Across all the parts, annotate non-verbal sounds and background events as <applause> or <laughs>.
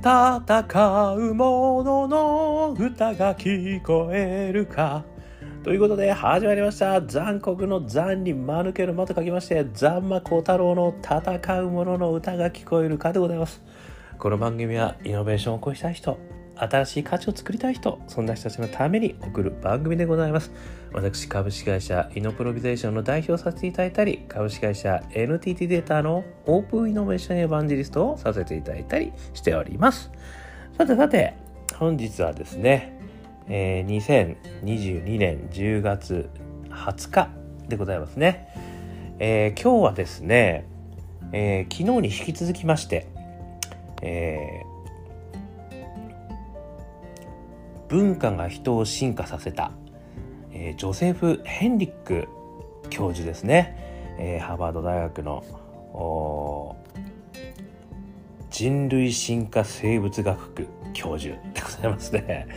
戦う者の歌が聞こえるか。ということで始まりました。残酷の残に間抜けの間と書きまして残魔小太郎の戦う者の歌が聞こえるかでございます。この番組はイノベーションを起こしたい人新しい価値を作りたい人そんな人たちのために送る番組でございます。私株式会社イノプロビゼーションの代表させていただいたり株式会社 NTT データのオープンイノベーションエヴァンジリストをさせていただいたりしております。さてさて本日はですね、えー、2022年10月20日でございますね、えー、今日はですね、えー、昨日に引き続きまして、えー文化が人を進化させた、えー、ジョセフ・ヘンリック教授ですね、えー、ハーバード大学の人類進化生物学区教授でございますね。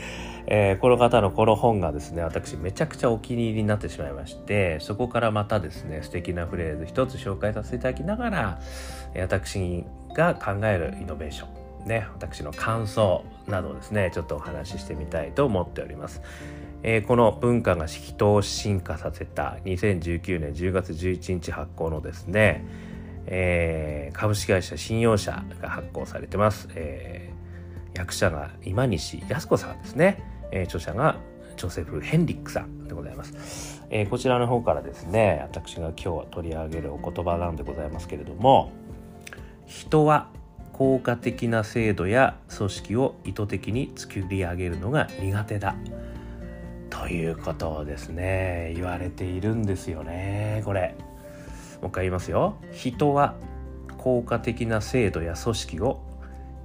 えー、この方のこの本がですね私めちゃくちゃお気に入りになってしまいましてそこからまたですね素敵なフレーズ一つ紹介させていただきながら私が考えるイノベーションね私の感想などをですねちょっとお話ししてみたいと思っております。えー、この文化が人を進化させた2019年10月11日発行のですね、えー、株式会社信用社が発行されてます、えー、役者が今西靖子さんですね、えー、著者がジョセフ・ヘンリックさんでございます、えー、こちらの方からですね私が今日取り上げるお言葉なんでございますけれども人は効果的な制度や組織を意図的に作り上げるのが苦手だ。ということをですね。言われているんですよねこれ。もう一回言いますよ。人は効果的な制度や組織を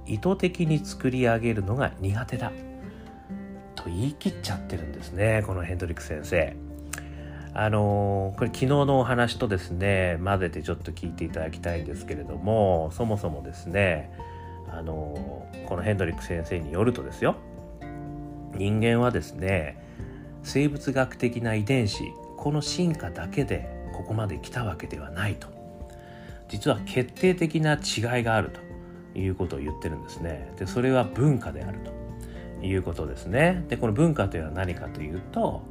意図的に作り上げるのが苦手だ。と言い切っちゃってるんですねこのヘンドリック先生。あのこれ昨日のお話とですね混ぜてちょっと聞いていただきたいんですけれどもそもそもですねあのこのヘンドリック先生によるとですよ人間はですね生物学的な遺伝子この進化だけでここまで来たわけではないと。実は決定的な違いがあると。いうことを言ってるんですね。でそれは文化であるということですね。でこの文化というのは何かというと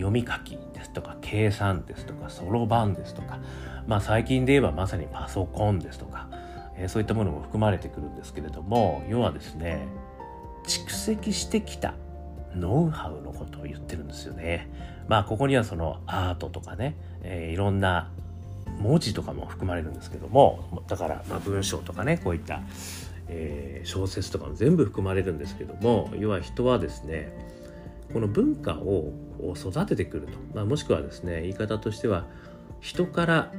読み書きですとか計算ですとかそろばんですとか、まあ、最近で言えばまさにパソコンですとか、えー、そういったものも含まれてくるんですけれども要はですね蓄積してきたノウハウのことを言ってるんですよね。まあここにはそのアートとかね、えー、いろんな文字とかも含まれるんですけどもだからま文章とかねこういった、えー、小説とかも全部含まれるんですけども要は人はですねこの文化を育ててくると、まあ、もしくはですね言い方としては人から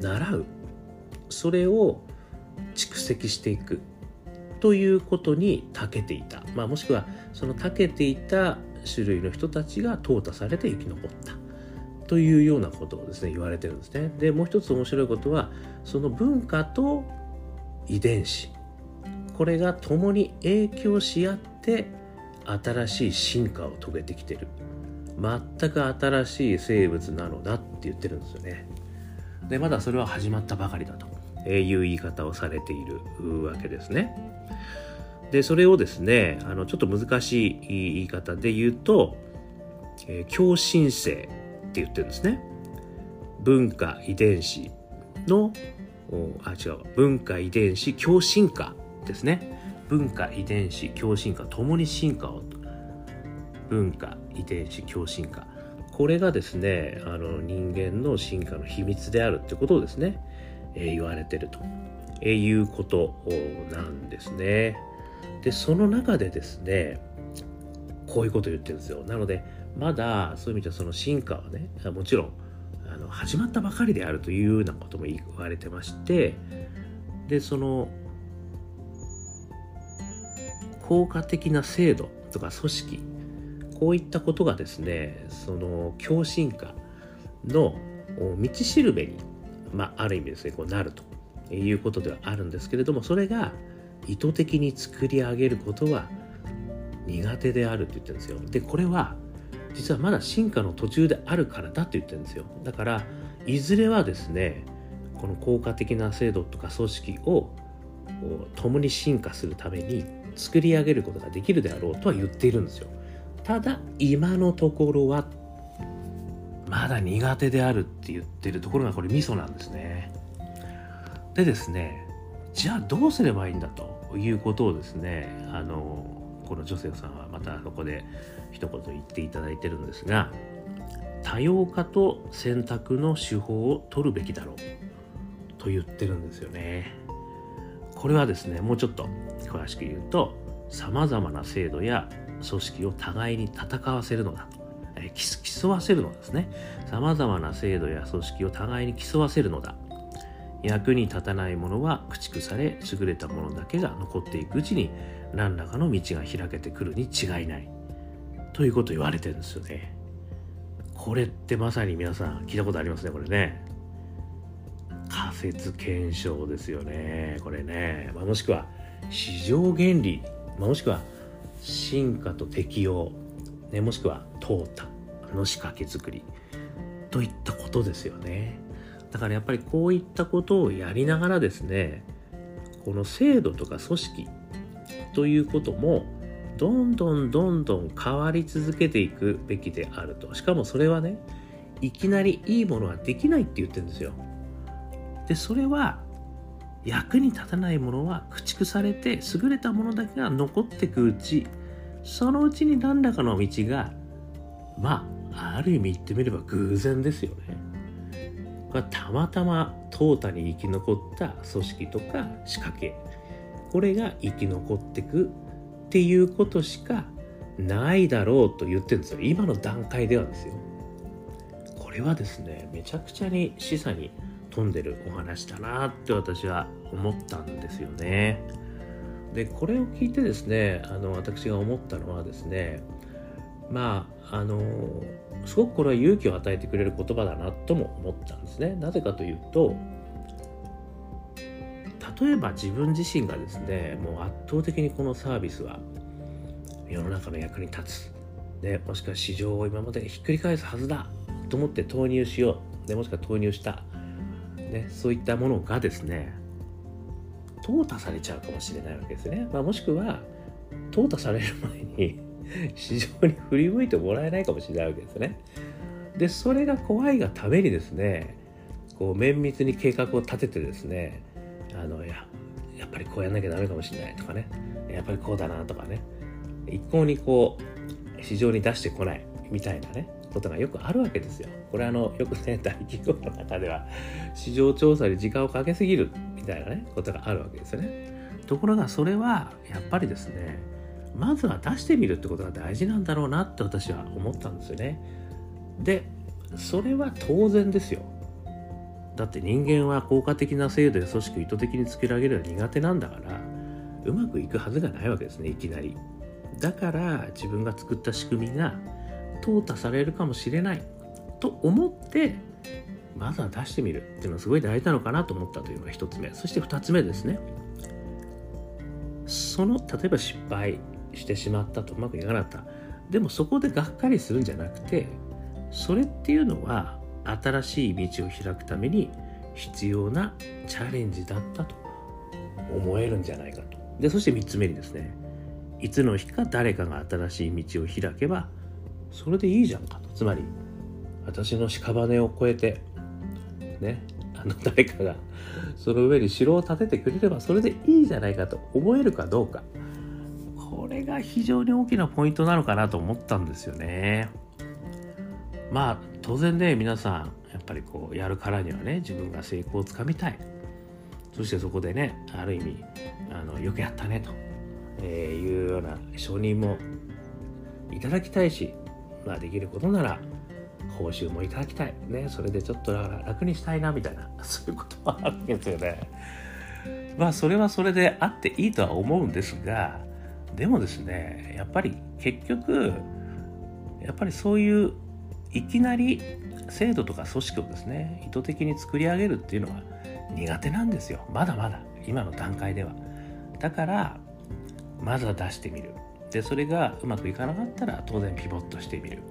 習う。それを蓄積していくということに長けていた、まあ、もしくはその長けていた種類の人たちが淘汰されて生き残った。というようなことをですね言われてるんですね。でもう一つ面白いことはその文化と遺伝子。これが共に影響し合って新しい進化を遂げてきてる。全く新しい生物なのだって言ってるんですよね。でまだそれは始まったばかりだと。いう言い方をされているわけですね。でそれをですねあのちょっと難しい言い方で言うと、共振性って言ってるんですね。文化遺伝子のあ違う。文化遺伝子共進化ですね。文化遺伝子共進化ともに進化を文化遺伝子共進化。これがですねあの人間の進化の秘密であるってことをですね、えー、言われてると、えー、いうことなんですね。でその中でですねこういうことを言ってるんですよ。なのでまだそういう意味ではその進化はねもちろんあの始まったばかりであるというようなことも言われてましてでその効果的な制度とか組織こういったことがですねその共進化の道しるべに、まあ、ある意味ですねこうなるということではあるんですけれどもそれが意図的に作り上げることは苦手であるって言ってるんですよ。でこれは実はまだ進化の途中であるからだって言ってるんですよ。だからいずれはですねこの効果的な制度とか組織を共に進化するために作り上げることができるであろうとは言っているんですよ。ただ今のところはまだ苦手であるって言ってるところがこれミソなんですね。でですねじゃあどうすればいいんだということをですねあのこのジョセフさんはまたそこで一言言っていただいてるんですが多様化と選択の手法を取るべきだろうと言ってるんですよね。これはですねもうちょっと詳しく言うとさまざまな制度や組織を互いに戦わせるのだ。え競わせるのですね。さまざまな制度や組織を互いに競わせるのだ。役に立たないものは駆逐され優れたものだけが残っていくうちに何らかの道が開けてくるに違いない。ということを言われてるんですよね。これってまさに皆さん聞いたことありますねこれね。説検証ですよね。これね、まあ、もしくは市場原理、まあ、もしくは進化と適応、ね、もしくは淘汰。の仕掛け作り。といったことですよね。だからやっぱりこういったことをやりながらですねこの制度とか組織ということもどんどんどんどん変わり続けていくべきであると。しかもそれはねいきなりいいものはできないって言ってるんですよ。でそれは役に立たないものは駆逐されて優れたものだけが残っていくうちそのうちに何らかの道がまあある意味言ってみれば偶然ですよね。がたまたま淘汰に生き残った組織とか仕掛け。これが生き残ってくっていうことしかないだろうと言ってるんですよ。今の段階ではですよ。これはですねめちゃくちゃに示唆に富んでるお話だなって私は思ったんですよね。でこれを聞いてですねあの私が思ったのはですねまああのすごくこれは勇気を与えてくれる言葉だなとも思ったんですね。なぜかというと例えば自分自身がですねもう圧倒的にこのサービスは世の中の役に立つ、ね、もしくは市場を今までひっくり返すはずだと思って投入しよう、ね、もしくは投入した、ね、そういったものがですね淘汰されちゃうかもしれないわけですね。まあ、もしくは淘汰される前に <laughs> 市場に振り向いてもらえないかもしれないわけですね。でそれが怖いがためにですねこう綿密に計画を立ててですねあのややっぱりこうやんなきゃダメかもしれないとかねやっぱりこうだなとかね一向にこう市場に出してこないみたいなねことがよくあるわけですよ。これあのよくね大企業の中では市場調査に時間をかけすぎるみたいなねことがあるわけですよね。ところがそれはやっぱりですねまずは出してみるってことが大事なんだろうなって私は思ったんですよね。でそれは当然ですよ。だって人間は効果的な制度や組織を意図的に作り上げるのは苦手なんだからうまくいくはずがないわけですねいきなり。だから自分が作った仕組みが淘汰されるかもしれないと思ってまずは出してみる。っていうのはすごい大事なのかなと思ったというのが1つ目。そして2つ目ですね。その例えば失敗してしまったとうまくいかなかった。でもそこでがっかりするんじゃなくてそれっていうのは新しい道を開くために必要なチャレンジだったと思えるんじゃないかと。でそして3つ目にですね。いつの日か誰かが新しい道を開けばそれでいいじゃんかと。つまり私の屍を越えてねあの誰かがその上に城を建ててくれればそれでいいじゃないかと思えるかどうか。これが非常に大きなポイントなのかなと思ったんですよね。まあ当然ね皆さんやっぱりこうやるからにはね自分が成功をつかみたい。そしてそこでねある意味あのよくやったねと、えー、いうような承認もいただきたいし、まあ、できることなら報酬もいただきたい。ねそれでちょっと楽にしたいなみたいな。<laughs> そういうこともあるんですよね。まあそれはそれであっていいとは思うんですがでもですねやっぱり結局やっぱりそういういきなり制度とか組織をですね意図的に作り上げるっていうのは苦手なんですよ。まだまだ。今の段階では。だからまずは出してみる。でそれがうまくいかなかったら当然ピボットしてみる。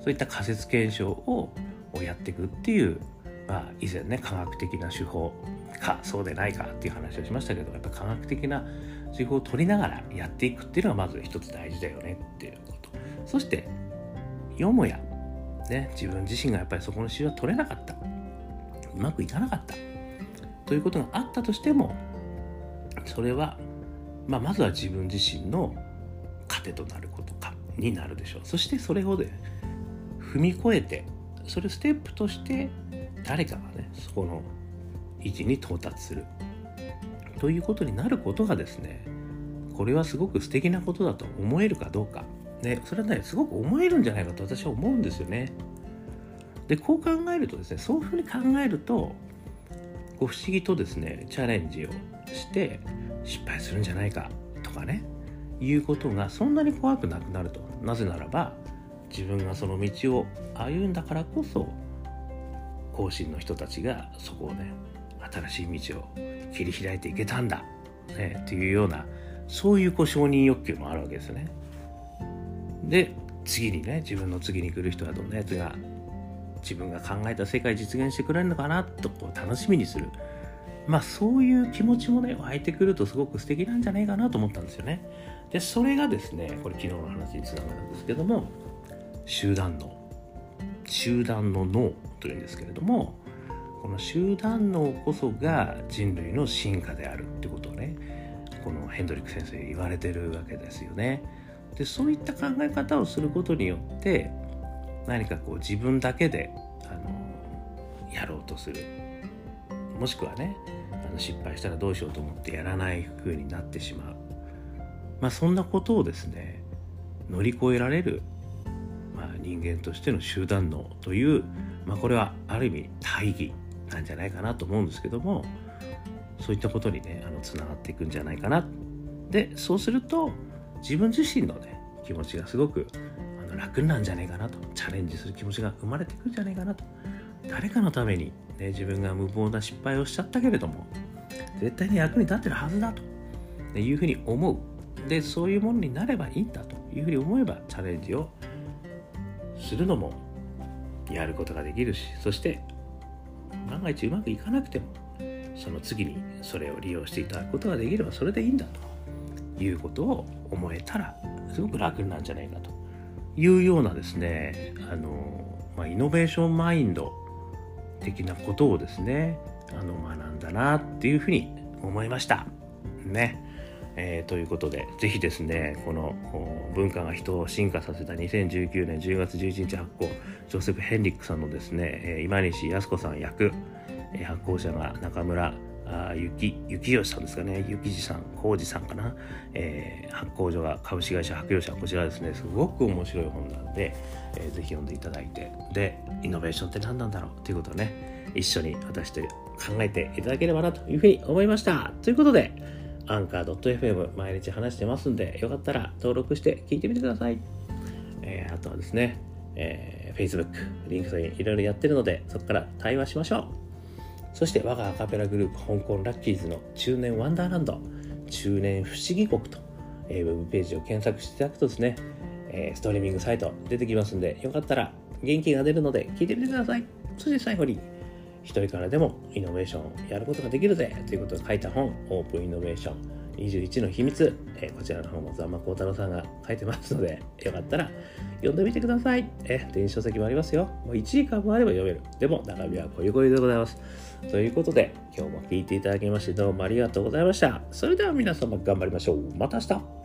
そういった仮説検証をやっていくっていう、まあ、以前ね科学的な手法かそうでないかっていう話をしましたけどやっぱ科学的な手法を取りながらやっていくっていうのがまず一つ大事だよねっていうことそしてよもや、ね、自分自身がやっぱりそこの指標は取れなかったうまくいかなかったということがあったとしてもそれは、まあ、まずは自分自身の糧となることかになるでしょうそしてそれをね踏み越えてそれをステップとして誰かがねそこの位置に到達する。ということになることがですねこれはすごく素敵なことだと思えるかどうか、ね、それはねすごく思えるんじゃないかと私は思うんですよね。でこう考えるとですねそういうふうに考えるとこう不思議とですねチャレンジをして失敗するんじゃないかとかねいうことがそんなに怖くなくなると。なぜならば自分がその道を歩んだからこそ後進の人たちがそこをね新しい道を切り開いていけたんだ、ね、っていうようなそういうこう承認欲求もあるわけですね。で次にね自分の次に来る人はどんなやつが自分が考えた世界実現してくれるのかなとこう楽しみにするまあそういう気持ちもね湧いてくるとすごく素敵なんじゃないかなと思ったんですよね。でそれがですねこれ昨日の話につながるんですけども集団脳集団の脳というんですけれどもこの集団脳こそが人類の進化であるってことをねこのヘンドリック先生言われてるわけですよね。でそういった考え方をすることによって何かこう自分だけであのやろうとするもしくはねあの失敗したらどうしようと思ってやらない風になってしまう、まあ、そんなことをですね乗り越えられる、まあ、人間としての集団脳という、まあ、これはある意味大義なんじゃないかなと思うんですけどもそういったことにねあのつながっていくんじゃないかな。でそうすると自分自身のね気持ちがすごくあの楽なんじゃないかなと。チャレンジする気持ちが生まれてくるんじゃないかなと。誰かのために、ね、自分が無謀な失敗をしちゃったけれども絶対に役に立ってるはずだと。いうふうに思う。でそういうものになればいいんだというふうに思えばチャレンジをするのもやることができるしそして万が一うまくいかなくてもその次にそれを利用していただくことができればそれでいいんだということを思えたらすごく楽なんじゃないかというようなですねあの、まあ、イノベーションマインド的なことをですねあの学んだなっていうふうに思いましたね。えー、ということで、ぜひですね、この文化が人を進化させた2019年10月11日発行、ジョセフ・ヘンリックさんのですね、え今西康子さん役、え発行者が中村あ雪雪吉さんですかね雪地さん浩二さんかな、えー、発行所が株式会社白洋社こちらですねすごく面白い本なんで、えー、ぜひ読んでいただいてでイノベーションって何なんだろうということをね一緒に私と考えていただければなというふうに思いました。ということでアンカー .fm 毎日話してますんでよかったら登録して聞いてみてください、えー、あとはですね、えー、Facebook、 LinkedIn いろいろやってるのでそこから対話しましょう。そして我がアカペラグループ香港ラッキーズの中年ワンダーランド中年不思議国と、えー、ウェブページを検索していただくとですね、えー、ストリーミングサイト出てきますんでよかったら元気が出るので聞いてみてください。そして最後に一人からでもイノベーションやることができるぜということを書いた本オープンイノベーション21の秘密、えー、こちらの方もザンマコウタロウさんが書いてますので、<laughs> よかったら読んでみてください。え電子書籍もありますよ。もう1時間もあれば読める。でも中身はこういう声でございます。ということで、今日も聞いていただきましてどうもありがとうございました。それでは皆様頑張りましょう。また明日